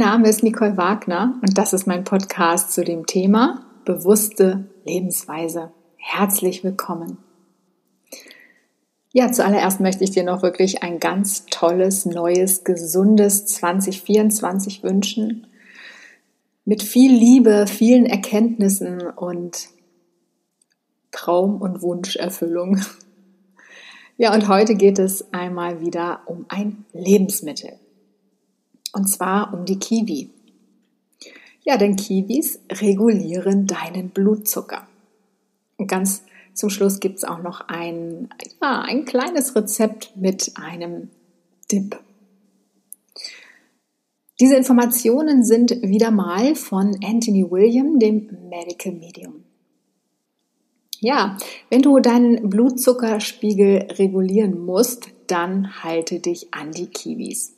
Name ist Nicole Wagner und das ist mein Podcast zu dem Thema bewusste Lebensweise. Herzlich willkommen. Ja, zuallererst möchte ich dir noch wirklich ein ganz tolles, neues, gesundes 2024 wünschen. Mit viel Liebe, vielen Erkenntnissen und Traum- und Wunscherfüllung. Ja, und heute geht es einmal wieder um ein Lebensmittel. Und zwar um die Kiwi. Ja, denn Kiwis regulieren deinen Blutzucker. Und ganz zum Schluss gibt es auch noch ein, ja, ein kleines Rezept mit einem Dip. Diese Informationen sind wieder mal von Anthony William, dem Medical Medium. Ja, wenn du deinen Blutzuckerspiegel regulieren musst, dann halte dich an die Kiwis.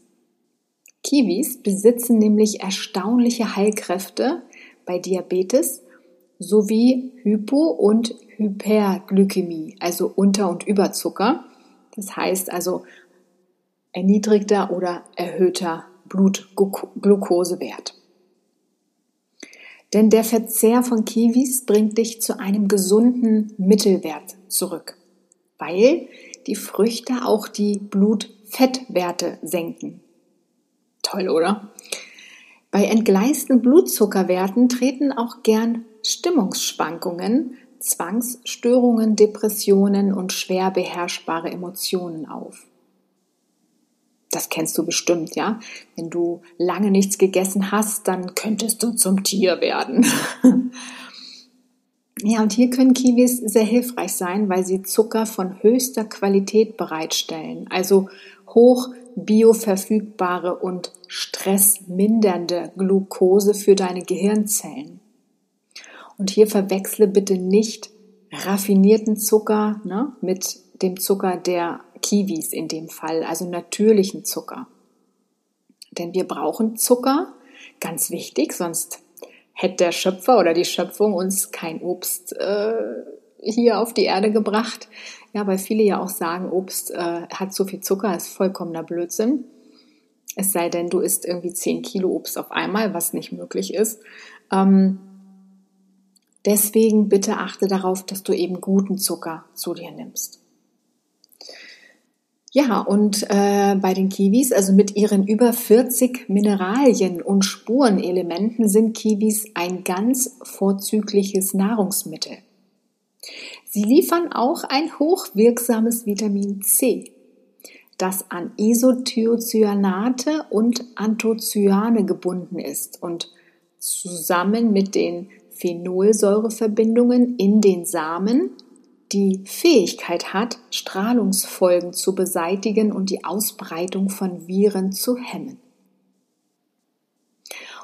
Kiwis besitzen nämlich erstaunliche Heilkräfte bei Diabetes sowie Hypo- und Hyperglykämie, also Unter- und Überzucker. Das heißt also erniedrigter oder erhöhter Blutglukosewert. Denn der Verzehr von Kiwis bringt dich zu einem gesunden Mittelwert zurück, weil die Früchte auch die Blutfettwerte senken. Toll, oder? Bei entgleisten Blutzuckerwerten treten auch gern Stimmungsschwankungen, Zwangsstörungen, Depressionen und schwer beherrschbare Emotionen auf. Das kennst du bestimmt, ja? Wenn du lange nichts gegessen hast, dann könntest du zum Tier werden. ja, und hier können Kiwis sehr hilfreich sein, weil sie Zucker von höchster Qualität bereitstellen. Also hoch bioverfügbare und stressmindernde Glucose für deine Gehirnzellen. Und hier verwechsle bitte nicht raffinierten Zucker ne, mit dem Zucker der Kiwis in dem Fall, also natürlichen Zucker. Denn wir brauchen Zucker, ganz wichtig, sonst hätte der Schöpfer oder die Schöpfung uns kein Obst äh, hier auf die Erde gebracht. Ja, weil viele ja auch sagen, Obst äh, hat so viel Zucker, ist vollkommener Blödsinn. Es sei denn, du isst irgendwie 10 Kilo Obst auf einmal, was nicht möglich ist. Ähm, deswegen bitte achte darauf, dass du eben guten Zucker zu dir nimmst. Ja, und äh, bei den Kiwis, also mit ihren über 40 Mineralien und Spurenelementen, sind Kiwis ein ganz vorzügliches Nahrungsmittel. Sie liefern auch ein hochwirksames Vitamin C, das an Isothiocyanate und Anthocyane gebunden ist und zusammen mit den Phenolsäureverbindungen in den Samen die Fähigkeit hat, Strahlungsfolgen zu beseitigen und die Ausbreitung von Viren zu hemmen.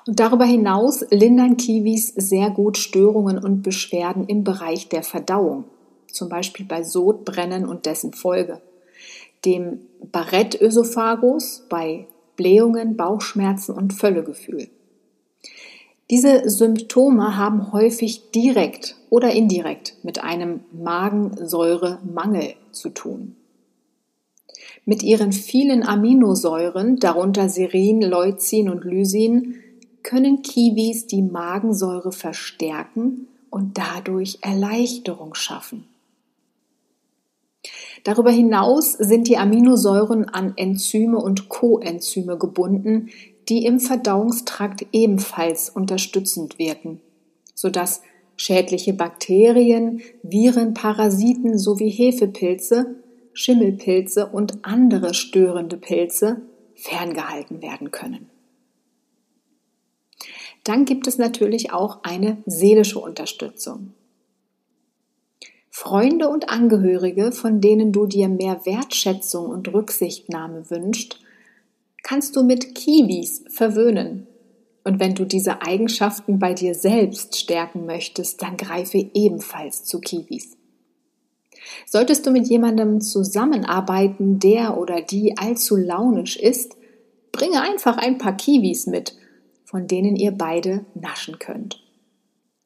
Und darüber hinaus lindern Kiwis sehr gut Störungen und Beschwerden im Bereich der Verdauung zum Beispiel bei Sodbrennen und dessen Folge, dem Barrettösophagus bei Blähungen, Bauchschmerzen und Völlegefühl. Diese Symptome haben häufig direkt oder indirekt mit einem Magensäuremangel zu tun. Mit ihren vielen Aminosäuren, darunter Serin, Leucin und Lysin, können Kiwis die Magensäure verstärken und dadurch Erleichterung schaffen. Darüber hinaus sind die Aminosäuren an Enzyme und Coenzyme gebunden, die im Verdauungstrakt ebenfalls unterstützend wirken, sodass schädliche Bakterien, Viren, Parasiten sowie Hefepilze, Schimmelpilze und andere störende Pilze ferngehalten werden können. Dann gibt es natürlich auch eine seelische Unterstützung. Freunde und Angehörige, von denen du dir mehr Wertschätzung und Rücksichtnahme wünschst, kannst du mit Kiwis verwöhnen. Und wenn du diese Eigenschaften bei dir selbst stärken möchtest, dann greife ebenfalls zu Kiwis. Solltest du mit jemandem zusammenarbeiten, der oder die allzu launisch ist, bringe einfach ein paar Kiwis mit, von denen ihr beide naschen könnt.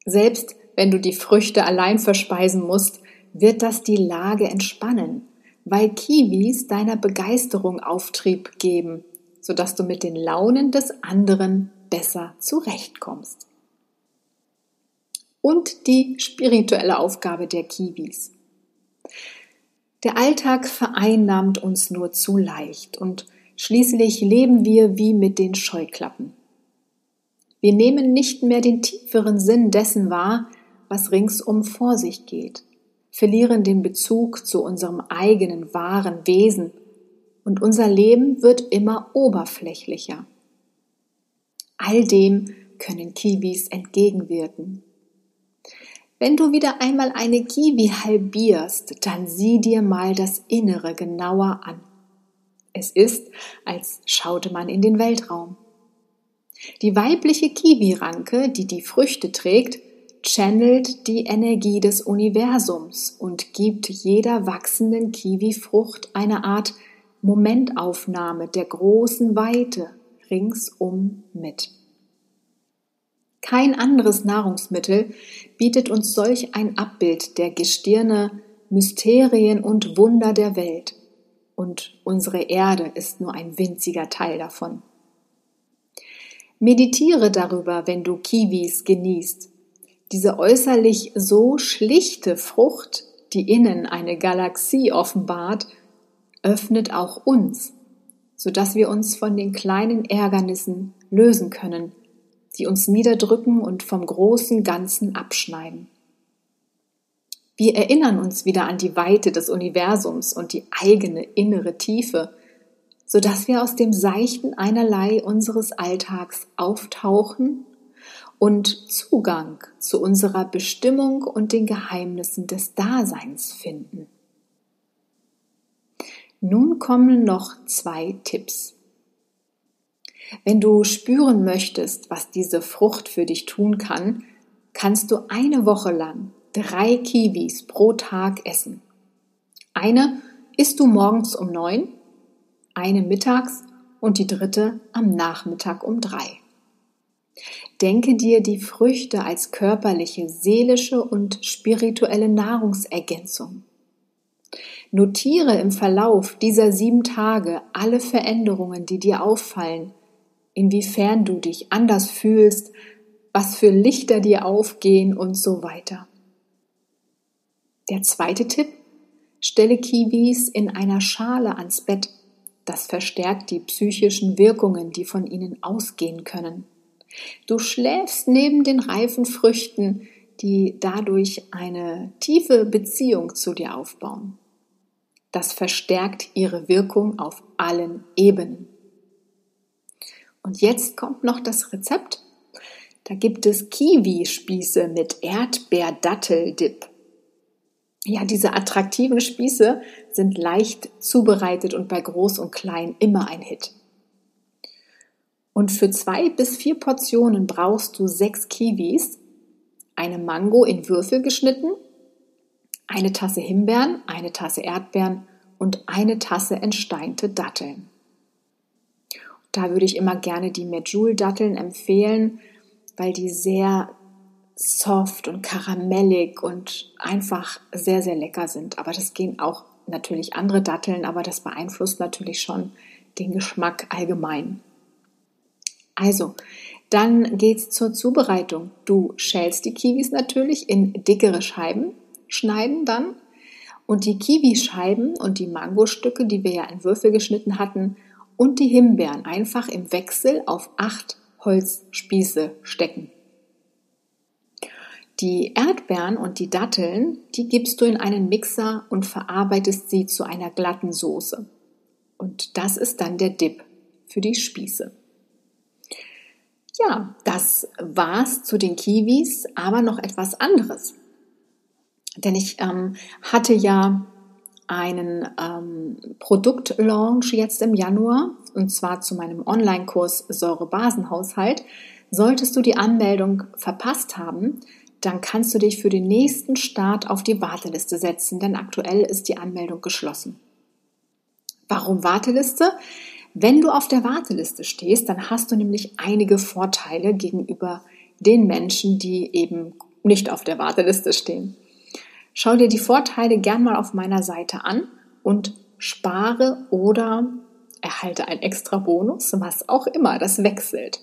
Selbst wenn du die Früchte allein verspeisen musst, wird das die Lage entspannen, weil Kiwis deiner Begeisterung Auftrieb geben, sodass du mit den Launen des anderen besser zurechtkommst. Und die spirituelle Aufgabe der Kiwis. Der Alltag vereinnahmt uns nur zu leicht und schließlich leben wir wie mit den Scheuklappen. Wir nehmen nicht mehr den tieferen Sinn dessen wahr, was ringsum vor sich geht, verlieren den Bezug zu unserem eigenen wahren Wesen und unser Leben wird immer oberflächlicher. All dem können Kiwis entgegenwirken. Wenn du wieder einmal eine Kiwi halbierst, dann sieh dir mal das Innere genauer an. Es ist, als schaute man in den Weltraum. Die weibliche Kiwi-Ranke, die die Früchte trägt, channelt die Energie des Universums und gibt jeder wachsenden Kiwi-Frucht eine Art Momentaufnahme der großen Weite ringsum mit. Kein anderes Nahrungsmittel bietet uns solch ein Abbild der Gestirne, Mysterien und Wunder der Welt. Und unsere Erde ist nur ein winziger Teil davon. Meditiere darüber, wenn du Kiwis genießt. Diese äußerlich so schlichte Frucht, die innen eine Galaxie offenbart, öffnet auch uns, sodass wir uns von den kleinen Ärgernissen lösen können, die uns niederdrücken und vom großen Ganzen abschneiden. Wir erinnern uns wieder an die Weite des Universums und die eigene innere Tiefe, sodass wir aus dem seichten Einerlei unseres Alltags auftauchen und Zugang zu unserer Bestimmung und den Geheimnissen des Daseins finden. Nun kommen noch zwei Tipps. Wenn du spüren möchtest, was diese Frucht für dich tun kann, kannst du eine Woche lang drei Kiwis pro Tag essen. Eine isst du morgens um neun eine mittags und die dritte am Nachmittag um drei. Denke dir die Früchte als körperliche, seelische und spirituelle Nahrungsergänzung. Notiere im Verlauf dieser sieben Tage alle Veränderungen, die dir auffallen, inwiefern du dich anders fühlst, was für Lichter dir aufgehen und so weiter. Der zweite Tipp, stelle Kiwis in einer Schale ans Bett. Das verstärkt die psychischen Wirkungen, die von ihnen ausgehen können. Du schläfst neben den reifen Früchten, die dadurch eine tiefe Beziehung zu dir aufbauen. Das verstärkt ihre Wirkung auf allen Ebenen. Und jetzt kommt noch das Rezept. Da gibt es Kiwi-Spieße mit Erdbeer-Dattel-Dip. Ja, diese attraktiven Spieße sind leicht zubereitet und bei groß und klein immer ein Hit. Und für zwei bis vier Portionen brauchst du sechs Kiwis, eine Mango in Würfel geschnitten, eine Tasse Himbeeren, eine Tasse Erdbeeren und eine Tasse entsteinte Datteln. Da würde ich immer gerne die Medjool-Datteln empfehlen, weil die sehr soft und karamellig und einfach sehr, sehr lecker sind. Aber das gehen auch natürlich andere Datteln, aber das beeinflusst natürlich schon den Geschmack allgemein. Also, dann geht's zur Zubereitung. Du schälst die Kiwis natürlich in dickere Scheiben, schneiden dann und die Kiwischeiben und die Mangostücke, die wir ja in Würfel geschnitten hatten, und die Himbeeren einfach im Wechsel auf acht Holzspieße stecken. Die Erdbeeren und die Datteln, die gibst du in einen Mixer und verarbeitest sie zu einer glatten Soße. Und das ist dann der Dip für die Spieße. Ja, das war's zu den Kiwis, aber noch etwas anderes. Denn ich ähm, hatte ja einen ähm, Produktlaunch jetzt im Januar und zwar zu meinem Online-Kurs Säurebasenhaushalt. Solltest du die Anmeldung verpasst haben, dann kannst du dich für den nächsten Start auf die Warteliste setzen, denn aktuell ist die Anmeldung geschlossen. Warum Warteliste? Wenn du auf der Warteliste stehst, dann hast du nämlich einige Vorteile gegenüber den Menschen, die eben nicht auf der Warteliste stehen. Schau dir die Vorteile gern mal auf meiner Seite an und spare oder erhalte einen extra Bonus, was auch immer, das wechselt.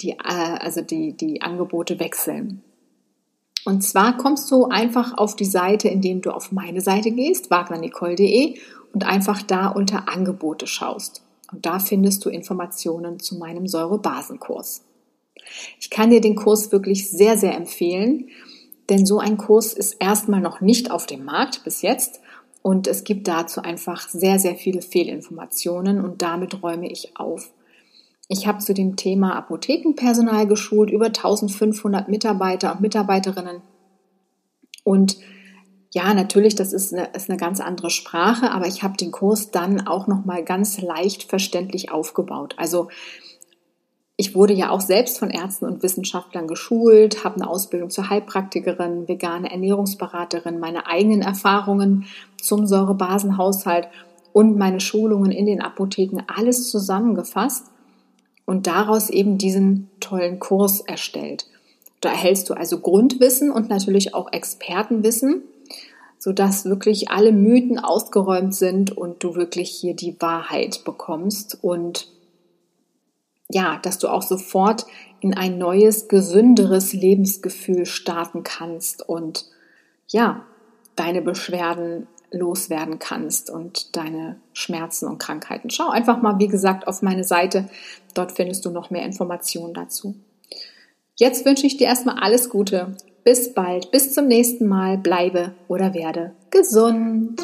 die, äh, also die, die Angebote wechseln. Und zwar kommst du einfach auf die Seite, indem du auf meine Seite gehst, wagnernicole.de und einfach da unter Angebote schaust. Und da findest du Informationen zu meinem Säurebasenkurs. Ich kann dir den Kurs wirklich sehr, sehr empfehlen, denn so ein Kurs ist erstmal noch nicht auf dem Markt bis jetzt und es gibt dazu einfach sehr, sehr viele Fehlinformationen und damit räume ich auf. Ich habe zu dem Thema Apothekenpersonal geschult, über 1500 Mitarbeiter und Mitarbeiterinnen. Und ja, natürlich, das ist eine, ist eine ganz andere Sprache, aber ich habe den Kurs dann auch nochmal ganz leicht verständlich aufgebaut. Also ich wurde ja auch selbst von Ärzten und Wissenschaftlern geschult, habe eine Ausbildung zur Heilpraktikerin, vegane Ernährungsberaterin, meine eigenen Erfahrungen zum Säurebasenhaushalt und meine Schulungen in den Apotheken alles zusammengefasst und daraus eben diesen tollen Kurs erstellt. Da erhältst du also Grundwissen und natürlich auch Expertenwissen, sodass wirklich alle Mythen ausgeräumt sind und du wirklich hier die Wahrheit bekommst und ja, dass du auch sofort in ein neues, gesünderes Lebensgefühl starten kannst und ja, deine Beschwerden loswerden kannst und deine Schmerzen und Krankheiten. Schau einfach mal, wie gesagt, auf meine Seite. Dort findest du noch mehr Informationen dazu. Jetzt wünsche ich dir erstmal alles Gute. Bis bald, bis zum nächsten Mal. Bleibe oder werde gesund.